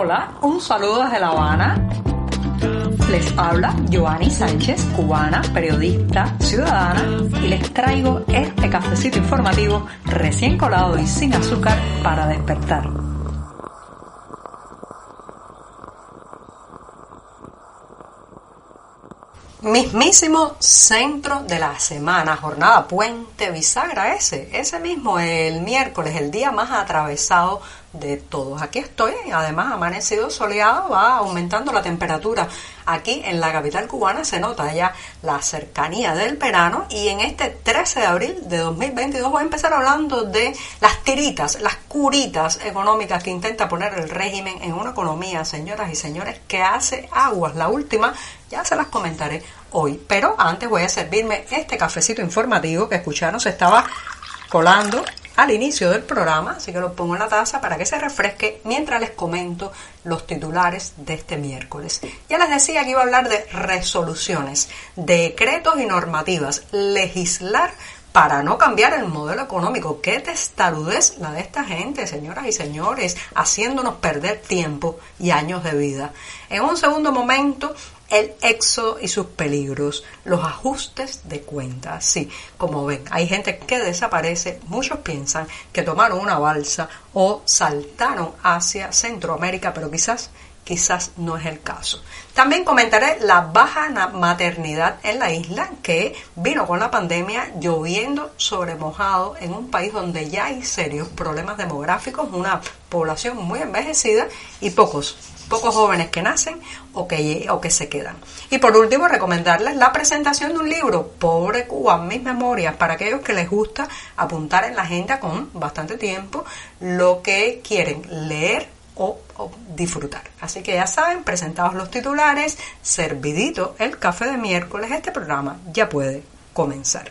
Hola, un saludo desde La Habana. Les habla Joanny Sánchez, cubana, periodista, ciudadana, y les traigo este cafecito informativo recién colado y sin azúcar para despertar. Mismísimo centro de la semana, jornada puente bisagra ese, ese mismo, el miércoles, el día más atravesado de todos. Aquí estoy, además amanecido soleado, va aumentando la temperatura. Aquí en la capital cubana se nota ya la cercanía del verano y en este 13 de abril de 2022 voy a empezar hablando de las tiritas, las curitas económicas que intenta poner el régimen en una economía, señoras y señores, que hace aguas. La última ya se las comentaré hoy, pero antes voy a servirme este cafecito informativo que escucharon se estaba colando al inicio del programa, así que lo pongo en la taza para que se refresque mientras les comento los titulares de este miércoles. Ya les decía que iba a hablar de resoluciones, decretos y normativas, legislar para no cambiar el modelo económico. Qué testarudez la de esta gente, señoras y señores, haciéndonos perder tiempo y años de vida. En un segundo momento el éxodo y sus peligros, los ajustes de cuentas. Sí, como ven, hay gente que desaparece, muchos piensan que tomaron una balsa o saltaron hacia Centroamérica, pero quizás quizás no es el caso. También comentaré la baja maternidad en la isla que vino con la pandemia lloviendo sobre mojado en un país donde ya hay serios problemas demográficos, una población muy envejecida y pocos pocos jóvenes que nacen o que, o que se quedan. Y por último, recomendarles la presentación de un libro, Pobre Cuba, mis memorias, para aquellos que les gusta apuntar en la agenda con bastante tiempo lo que quieren leer o, o, disfrutar. Así que ya saben, presentados los titulares, servidito el café de miércoles, este programa ya puede comenzar.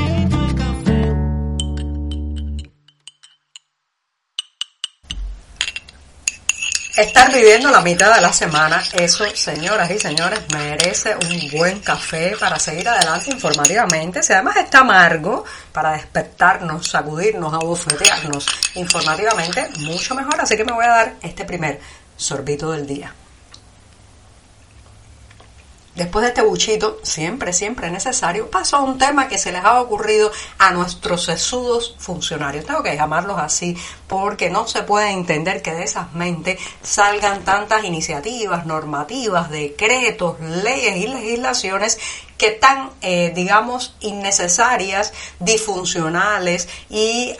Estar viviendo la mitad de la semana, eso, señoras y señores, merece un buen café para seguir adelante informativamente. Si además está amargo, para despertarnos, sacudirnos, abofetearnos informativamente, mucho mejor. Así que me voy a dar este primer sorbito del día. Después de este buchito, siempre, siempre necesario, paso a un tema que se les ha ocurrido a nuestros sesudos funcionarios. Tengo que llamarlos así porque no se puede entender que de esas mentes salgan tantas iniciativas, normativas, decretos, leyes y legislaciones que tan, eh, digamos, innecesarias, disfuncionales y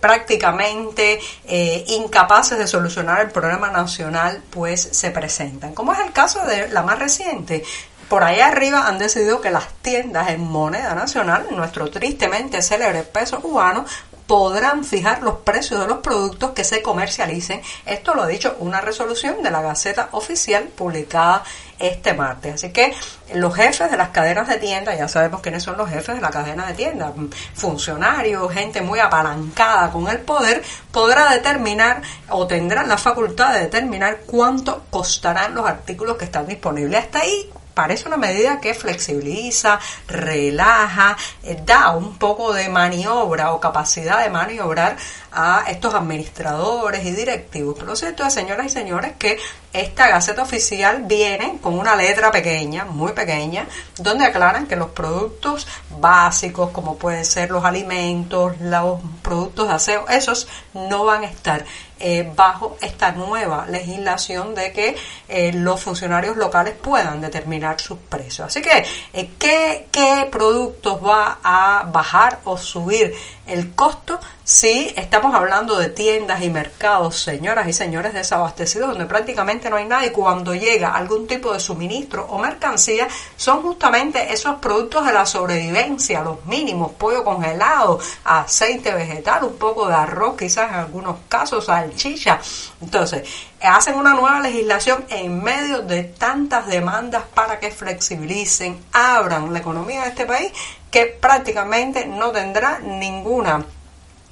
prácticamente eh, incapaces de solucionar el problema nacional, pues se presentan. Como es el caso de la más reciente, por ahí arriba han decidido que las tiendas en moneda nacional, nuestro tristemente célebre peso cubano, podrán fijar los precios de los productos que se comercialicen. Esto lo ha dicho una resolución de la Gaceta Oficial publicada este martes. Así que los jefes de las cadenas de tiendas, ya sabemos quiénes son los jefes de la cadena de tiendas, funcionarios, gente muy apalancada con el poder, podrá determinar o tendrán la facultad de determinar cuánto costarán los artículos que están disponibles. Hasta ahí parece una medida que flexibiliza, relaja, eh, da un poco de maniobra o capacidad de maniobrar a estos administradores y directivos. Pero lo cierto señoras y señores, que esta Gaceta Oficial viene con una letra pequeña, muy pequeña, donde aclaran que los productos básicos, como pueden ser los alimentos, los productos de aseo, esos no van a estar eh, bajo esta nueva legislación de que eh, los funcionarios locales puedan determinar sus precios. Así que, eh, ¿qué, productos va a bajar o subir el costo si estamos hablando de tiendas y mercados, señoras y señores desabastecidos, donde prácticamente no hay nada y cuando llega algún tipo de suministro o mercancía, son justamente esos productos de la sobrevivencia, los mínimos, pollo congelado, aceite vegetal, un poco de arroz, quizás en algunos casos, salchicha. Entonces, hacen una nueva legislación en medio de tantas demandas para que flexibilicen, abran la economía de este país que prácticamente no tendrá ninguna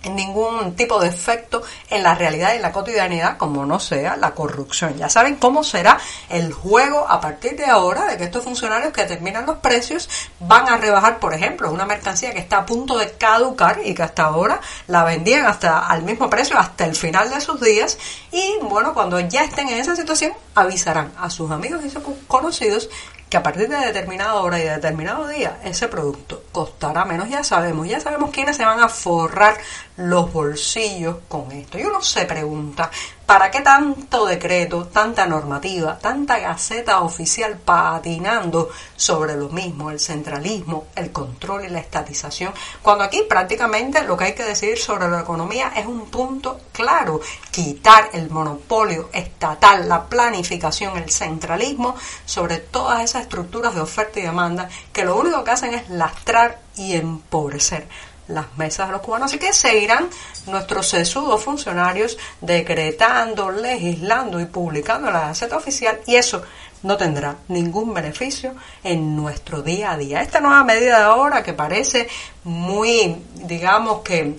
ningún tipo de efecto en la realidad y en la cotidianidad como no sea la corrupción. Ya saben cómo será el juego a partir de ahora de que estos funcionarios que determinan los precios van a rebajar, por ejemplo, una mercancía que está a punto de caducar y que hasta ahora la vendían hasta al mismo precio hasta el final de sus días y bueno, cuando ya estén en esa situación avisarán a sus amigos y sus conocidos que a partir de determinada hora y de determinado día ese producto costará menos, ya sabemos, ya sabemos quiénes se van a forrar los bolsillos con esto. Y uno se pregunta, ¿para qué tanto decreto, tanta normativa, tanta gaceta oficial patinando sobre lo mismo, el centralismo, el control y la estatización? Cuando aquí prácticamente lo que hay que decidir sobre la economía es un punto claro, quitar el monopolio estatal, la planificación, el centralismo sobre todas esas estructuras de oferta y demanda que lo único que hacen es lastrar y empobrecer las mesas de los cubanos. Así que seguirán nuestros sesudos funcionarios decretando, legislando y publicando la Gaceta Oficial y eso no tendrá ningún beneficio en nuestro día a día. Esta nueva medida de ahora que parece muy, digamos que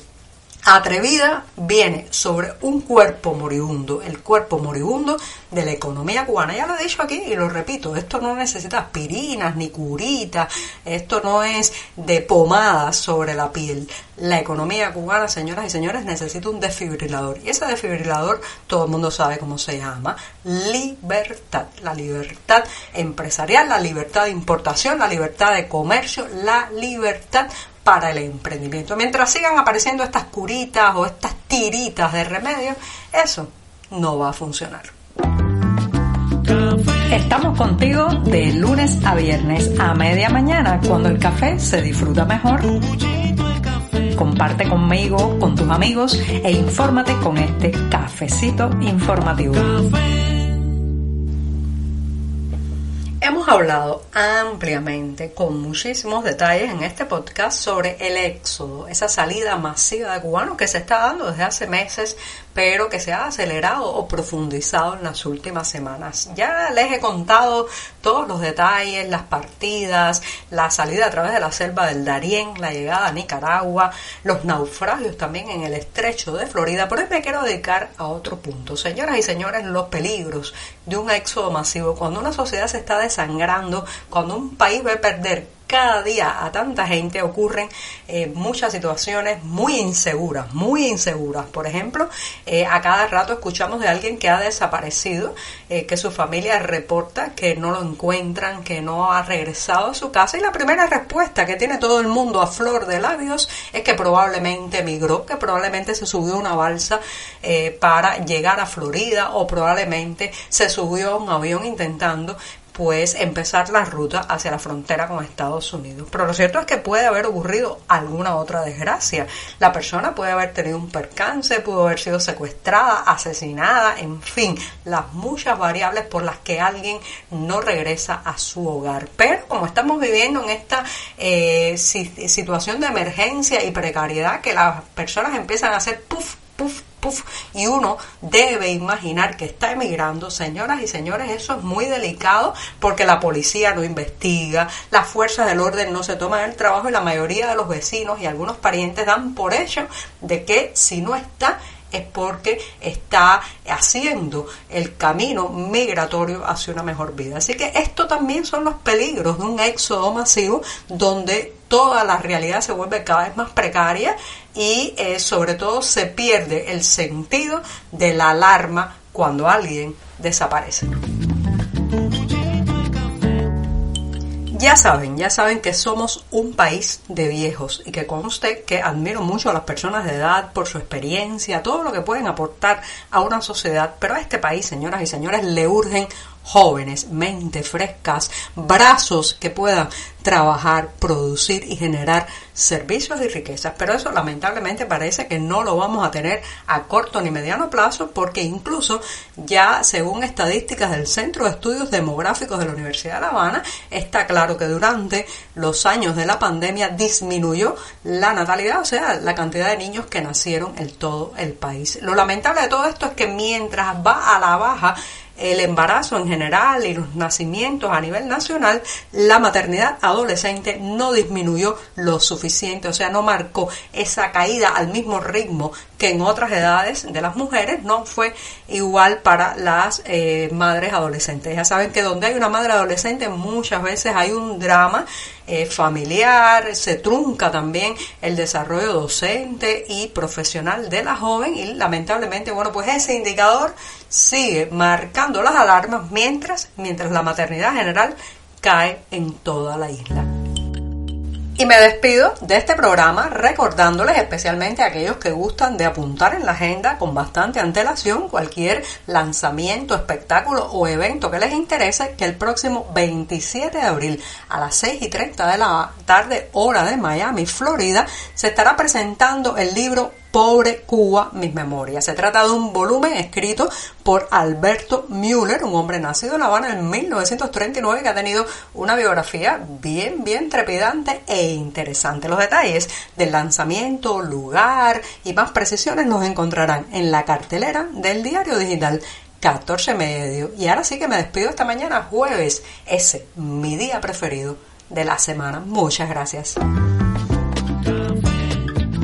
atrevida viene sobre un cuerpo moribundo, el cuerpo moribundo de la economía cubana. Ya lo he dicho aquí y lo repito, esto no necesita aspirinas ni curitas, esto no es de pomada sobre la piel. La economía cubana, señoras y señores, necesita un desfibrilador. Y ese desfibrilador, todo el mundo sabe cómo se llama, libertad. La libertad empresarial, la libertad de importación, la libertad de comercio, la libertad para el emprendimiento. Mientras sigan apareciendo estas curitas o estas tiritas de remedio, eso no va a funcionar. Estamos contigo de lunes a viernes a media mañana, cuando el café se disfruta mejor. Comparte conmigo, con tus amigos e infórmate con este cafecito informativo. Hablado ampliamente, con muchísimos detalles en este podcast sobre el éxodo, esa salida masiva de cubanos que se está dando desde hace meses pero que se ha acelerado o profundizado en las últimas semanas. Ya les he contado todos los detalles, las partidas, la salida a través de la selva del Darién, la llegada a Nicaragua, los naufragios también en el estrecho de Florida. Por eso me quiero dedicar a otro punto. Señoras y señores, los peligros de un éxodo masivo. Cuando una sociedad se está desangrando, cuando un país ve perder cada día a tanta gente ocurren eh, muchas situaciones muy inseguras, muy inseguras. Por ejemplo, eh, a cada rato escuchamos de alguien que ha desaparecido, eh, que su familia reporta que no lo encuentran, que no ha regresado a su casa y la primera respuesta que tiene todo el mundo a flor de labios es que probablemente emigró, que probablemente se subió a una balsa para llegar a Florida o probablemente se subió a un avión intentando pues empezar la ruta hacia la frontera con Estados Unidos. Pero lo cierto es que puede haber ocurrido alguna otra desgracia. La persona puede haber tenido un percance, pudo haber sido secuestrada, asesinada, en fin, las muchas variables por las que alguien no regresa a su hogar. Pero como estamos viviendo en esta eh, situación de emergencia y precariedad, que las personas empiezan a hacer puff, puff, y uno debe imaginar que está emigrando, señoras y señores, eso es muy delicado porque la policía no investiga, las fuerzas del orden no se toman el trabajo y la mayoría de los vecinos y algunos parientes dan por hecho de que si no está es porque está haciendo el camino migratorio hacia una mejor vida. Así que esto también son los peligros de un éxodo masivo donde toda la realidad se vuelve cada vez más precaria y eh, sobre todo se pierde el sentido de la alarma cuando alguien desaparece. Ya saben, ya saben que somos un país de viejos y que conste que admiro mucho a las personas de edad por su experiencia, todo lo que pueden aportar a una sociedad, pero a este país, señoras y señores, le urgen jóvenes, mentes frescas, brazos que puedan trabajar, producir y generar servicios y riquezas. Pero eso lamentablemente parece que no lo vamos a tener a corto ni mediano plazo porque incluso ya según estadísticas del Centro de Estudios Demográficos de la Universidad de La Habana, está claro que durante los años de la pandemia disminuyó la natalidad, o sea, la cantidad de niños que nacieron en todo el país. Lo lamentable de todo esto es que mientras va a la baja el embarazo en general y los nacimientos a nivel nacional, la maternidad adolescente no disminuyó lo suficiente, o sea, no marcó esa caída al mismo ritmo que en otras edades de las mujeres, no fue igual para las eh, madres adolescentes. Ya saben que donde hay una madre adolescente muchas veces hay un drama eh, familiar, se trunca también el desarrollo docente y profesional de la joven y lamentablemente, bueno, pues ese indicador sigue marcando las alarmas mientras, mientras la maternidad general cae en toda la isla. Y me despido de este programa recordándoles especialmente a aquellos que gustan de apuntar en la agenda con bastante antelación cualquier lanzamiento, espectáculo o evento que les interese que el próximo 27 de abril a las 6 y 30 de la tarde hora de Miami, Florida, se estará presentando el libro Pobre Cuba, mis memorias. Se trata de un volumen escrito por Alberto Müller, un hombre nacido en La Habana en 1939 que ha tenido una biografía bien, bien trepidante e interesante. Los detalles del lanzamiento, lugar y más precisiones nos encontrarán en la cartelera del diario digital 14 medio. Y ahora sí que me despido esta mañana, jueves, ese, mi día preferido de la semana. Muchas gracias.